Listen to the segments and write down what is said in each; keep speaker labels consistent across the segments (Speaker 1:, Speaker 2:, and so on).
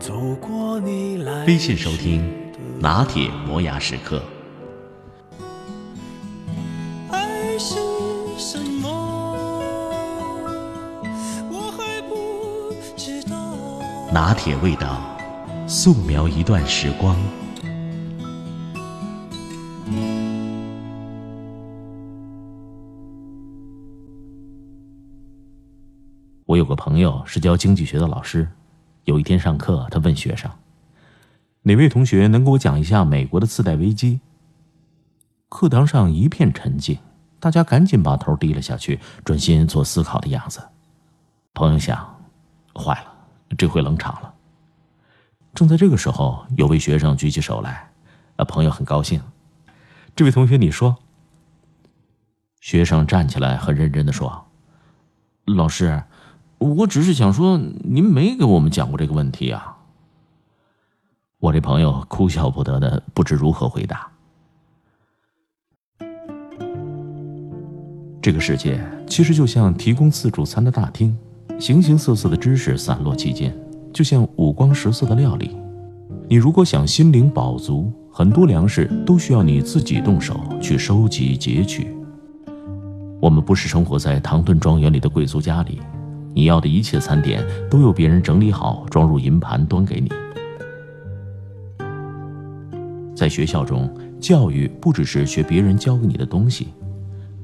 Speaker 1: 走过你来
Speaker 2: 微信收听拿铁磨牙时刻。
Speaker 1: 爱是什么？我还不知道。
Speaker 2: 拿铁味道，素描一段时光。我有个朋友是教经济学的老师。有一天上课，他问学生：“哪位同学能给我讲一下美国的次贷危机？”课堂上一片沉静，大家赶紧把头低了下去，专心做思考的样子。朋友想：坏了，这回冷场了。正在这个时候，有位学生举起手来，啊，朋友很高兴。这位同学，你说。学生站起来，很认真的说：“老师。”我只是想说，您没给我们讲过这个问题啊！我这朋友哭笑不得的，不知如何回答。这个世界其实就像提供自助餐的大厅，形形色色的知识散落其间，就像五光十色的料理。你如果想心灵饱足，很多粮食都需要你自己动手去收集截取。我们不是生活在唐顿庄园里的贵族家里。你要的一切餐点都由别人整理好，装入银盘端给你。在学校中，教育不只是学别人教给你的东西，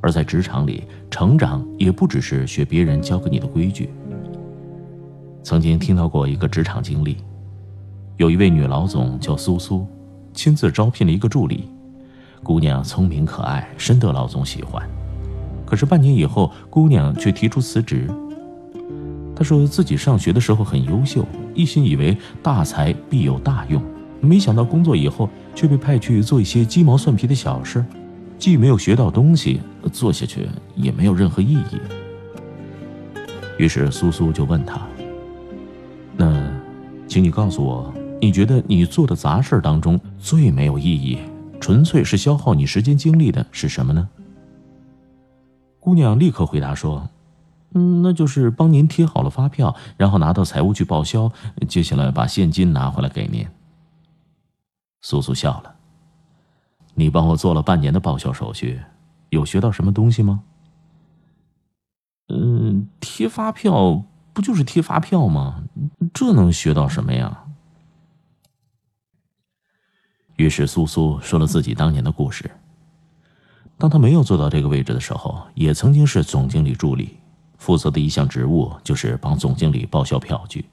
Speaker 2: 而在职场里，成长也不只是学别人教给你的规矩。曾经听到过一个职场经历，有一位女老总叫苏苏，亲自招聘了一个助理，姑娘聪明可爱，深得老总喜欢。可是半年以后，姑娘却提出辞职。他说自己上学的时候很优秀，一心以为大才必有大用，没想到工作以后却被派去做一些鸡毛蒜皮的小事，既没有学到东西，做下去也没有任何意义。于是苏苏就问他：“那，请你告诉我，你觉得你做的杂事当中最没有意义，纯粹是消耗你时间精力的是什么呢？”姑娘立刻回答说。嗯，那就是帮您贴好了发票，然后拿到财务去报销，接下来把现金拿回来给您。苏苏笑了。你帮我做了半年的报销手续，有学到什么东西吗？嗯，贴发票不就是贴发票吗？这能学到什么呀？于是苏苏说了自己当年的故事。当他没有做到这个位置的时候，也曾经是总经理助理。负责的一项职务就是帮总经理报销票据。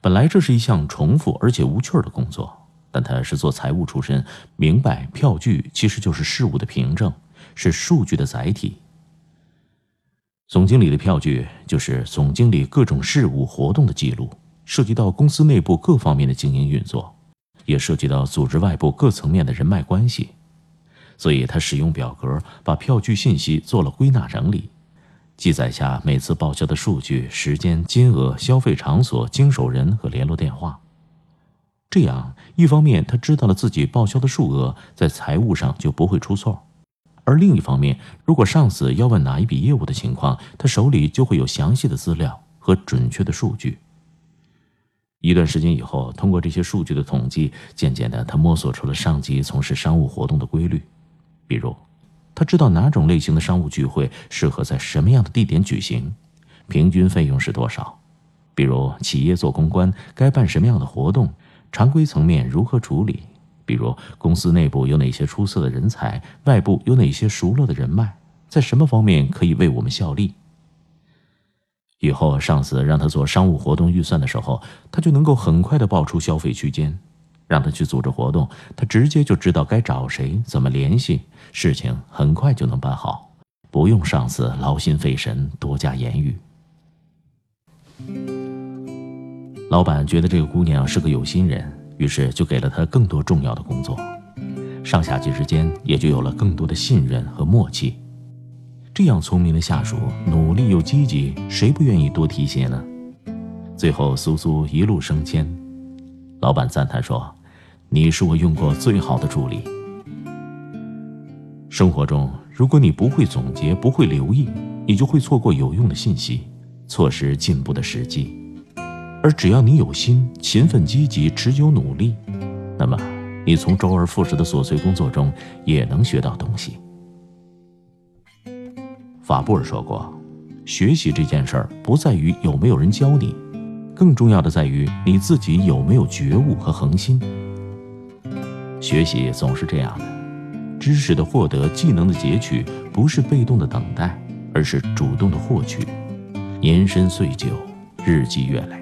Speaker 2: 本来这是一项重复而且无趣的工作，但他是做财务出身，明白票据其实就是事物的凭证，是数据的载体。总经理的票据就是总经理各种事务活动的记录，涉及到公司内部各方面的经营运作，也涉及到组织外部各层面的人脉关系。所以他使用表格把票据信息做了归纳整理。记载下每次报销的数据、时间、金额、消费场所、经手人和联络电话。这样，一方面他知道了自己报销的数额，在财务上就不会出错；而另一方面，如果上司要问哪一笔业务的情况，他手里就会有详细的资料和准确的数据。一段时间以后，通过这些数据的统计，渐渐的，他摸索出了上级从事商务活动的规律，比如。他知道哪种类型的商务聚会适合在什么样的地点举行，平均费用是多少？比如企业做公关该办什么样的活动，常规层面如何处理？比如公司内部有哪些出色的人才，外部有哪些熟络的人脉，在什么方面可以为我们效力？以后上司让他做商务活动预算的时候，他就能够很快的报出消费区间。让他去组织活动，他直接就知道该找谁、怎么联系，事情很快就能办好，不用上司劳心费神多加言语。老板觉得这个姑娘是个有心人，于是就给了她更多重要的工作，上下级之间也就有了更多的信任和默契。这样聪明的下属，努力又积极，谁不愿意多提携呢？最后，苏苏一路升迁，老板赞叹说：“你是我用过最好的助理。”生活中，如果你不会总结，不会留意，你就会错过有用的信息，错失进步的时机。而只要你有心、勤奋、积极、持久努力，那么你从周而复始的琐碎工作中也能学到东西。法布尔说过：“学习这件事儿不在于有没有人教你，更重要的在于你自己有没有觉悟和恒心。”学习总是这样的。知识的获得，技能的截取，不是被动的等待，而是主动的获取。年深岁久，日积月累。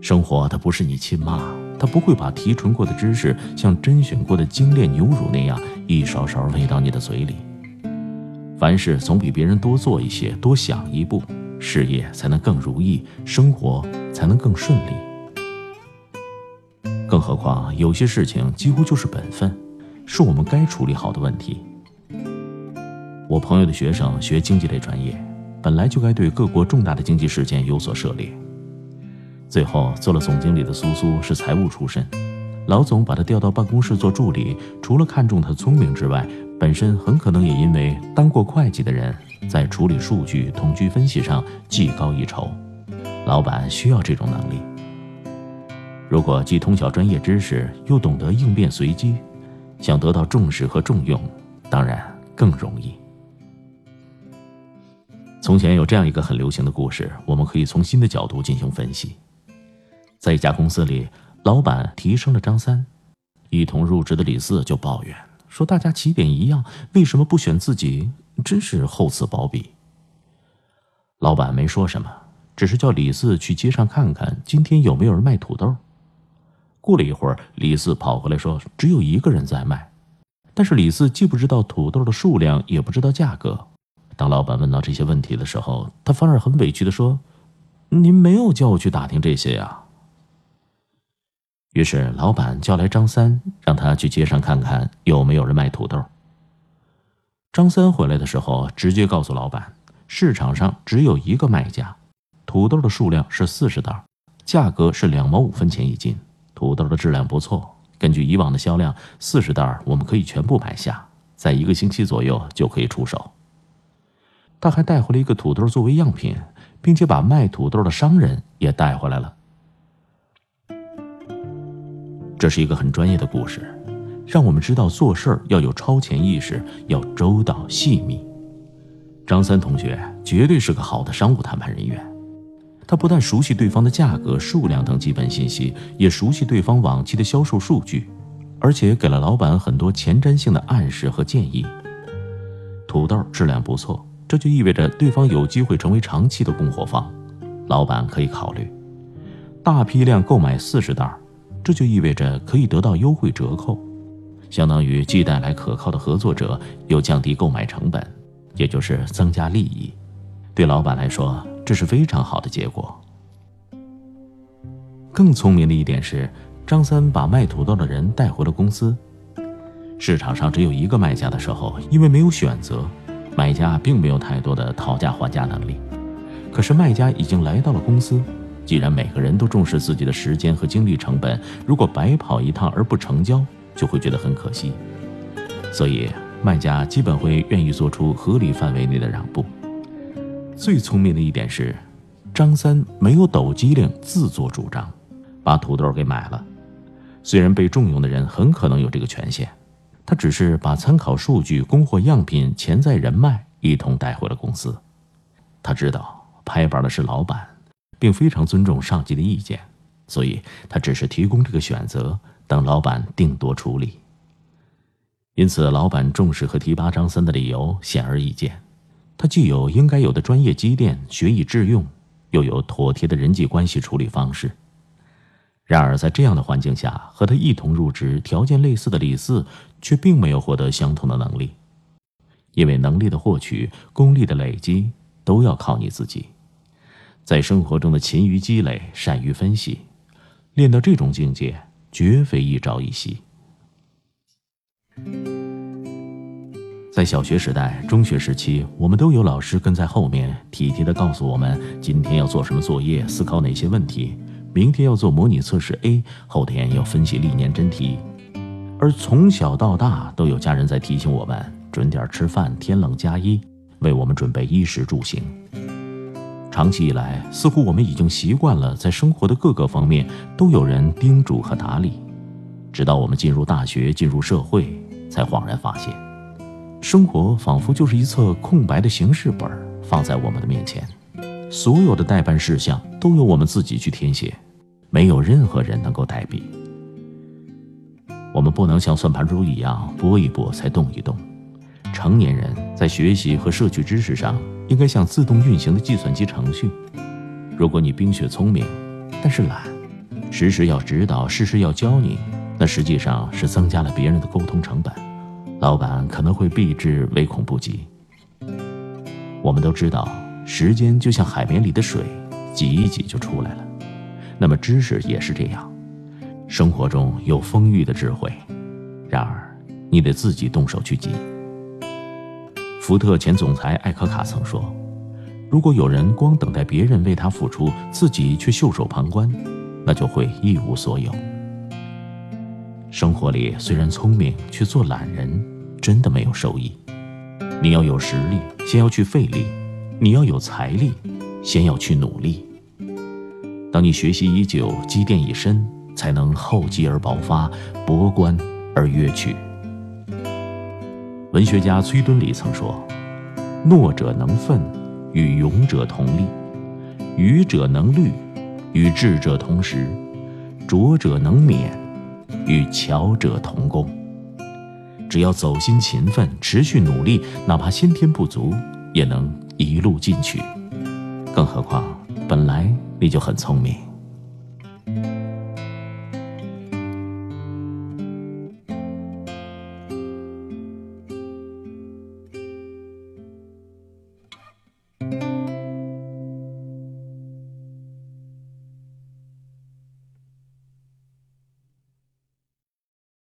Speaker 2: 生活它不是你亲妈，它不会把提纯过的知识像甄选过的精炼牛乳那样一勺勺喂到你的嘴里。凡事总比别人多做一些，多想一步，事业才能更如意，生活才能更顺利。更何况，有些事情几乎就是本分。是我们该处理好的问题。我朋友的学生学经济类专业，本来就该对各国重大的经济事件有所涉猎。最后做了总经理的苏苏是财务出身，老总把他调到办公室做助理，除了看中他聪明之外，本身很可能也因为当过会计的人在处理数据、统计分析上技高一筹。老板需要这种能力。如果既通晓专业知识，又懂得应变随机。想得到重视和重用，当然更容易。从前有这样一个很流行的故事，我们可以从新的角度进行分析。在一家公司里，老板提升了张三，一同入职的李四就抱怨说：“大家起点一样，为什么不选自己？真是厚此薄彼。”老板没说什么，只是叫李四去街上看看，今天有没有人卖土豆。过了一会儿，李四跑回来说：“只有一个人在卖。”但是李四既不知道土豆的数量，也不知道价格。当老板问到这些问题的时候，他反而很委屈的说：“您没有叫我去打听这些呀。”于是老板叫来张三，让他去街上看看有没有人卖土豆。张三回来的时候，直接告诉老板：“市场上只有一个卖家，土豆的数量是四十袋，价格是两毛五分钱一斤。”土豆的质量不错，根据以往的销量，四十袋我们可以全部买下，在一个星期左右就可以出手。他还带回了一个土豆作为样品，并且把卖土豆的商人也带回来了。这是一个很专业的故事，让我们知道做事要有超前意识，要周到细密。张三同学绝对是个好的商务谈判人员。他不但熟悉对方的价格、数量等基本信息，也熟悉对方往期的销售数据，而且给了老板很多前瞻性的暗示和建议。土豆质量不错，这就意味着对方有机会成为长期的供货方，老板可以考虑。大批量购买四十袋，这就意味着可以得到优惠折扣，相当于既带来可靠的合作者，又降低购买成本，也就是增加利益。对老板来说。这是非常好的结果。更聪明的一点是，张三把卖土豆的人带回了公司。市场上只有一个卖家的时候，因为没有选择，买家并没有太多的讨价还价能力。可是卖家已经来到了公司，既然每个人都重视自己的时间和精力成本，如果白跑一趟而不成交，就会觉得很可惜。所以卖家基本会愿意做出合理范围内的让步。最聪明的一点是，张三没有抖机灵自作主张，把土豆给买了。虽然被重用的人很可能有这个权限，他只是把参考数据、供货样品、潜在人脉一同带回了公司。他知道拍板的是老板，并非常尊重上级的意见，所以他只是提供这个选择，等老板定夺处理。因此，老板重视和提拔张三的理由显而易见。他既有应该有的专业积淀、学以致用，又有妥帖的人际关系处理方式。然而，在这样的环境下，和他一同入职、条件类似的李四，却并没有获得相同的能力。因为能力的获取、功力的累积，都要靠你自己。在生活中的勤于积累，善于分析，练到这种境界，绝非一朝一夕。在小学时代、中学时期，我们都有老师跟在后面，体贴地告诉我们今天要做什么作业，思考哪些问题；明天要做模拟测试 A，后天要分析历年真题。而从小到大，都有家人在提醒我们准点吃饭，天冷加衣，为我们准备衣食住行。长期以来，似乎我们已经习惯了在生活的各个方面都有人叮嘱和打理，直到我们进入大学、进入社会，才恍然发现。生活仿佛就是一册空白的行事本，放在我们的面前，所有的代办事项都由我们自己去填写，没有任何人能够代笔。我们不能像算盘珠一样拨一拨才动一动。成年人在学习和摄取知识上，应该像自动运行的计算机程序。如果你冰雪聪明，但是懒，时时要指导，事事要教你，那实际上是增加了别人的沟通成本。老板可能会避之唯恐不及。我们都知道，时间就像海绵里的水，挤一挤就出来了。那么知识也是这样，生活中有丰裕的智慧，然而你得自己动手去挤。福特前总裁艾科卡曾说：“如果有人光等待别人为他付出，自己却袖手旁观，那就会一无所有。”生活里虽然聪明，却做懒人。真的没有收益。你要有实力，先要去费力；你要有财力，先要去努力。当你学习已久，积淀已深，才能厚积而薄发，博观而约取。文学家崔敦礼曾说：“懦者能奋，与勇者同力；愚者能虑，与智者同时；拙者能勉，与巧者同工。”只要走心勤奋，持续努力，哪怕先天不足，也能一路进取。更何况，本来你就很聪明。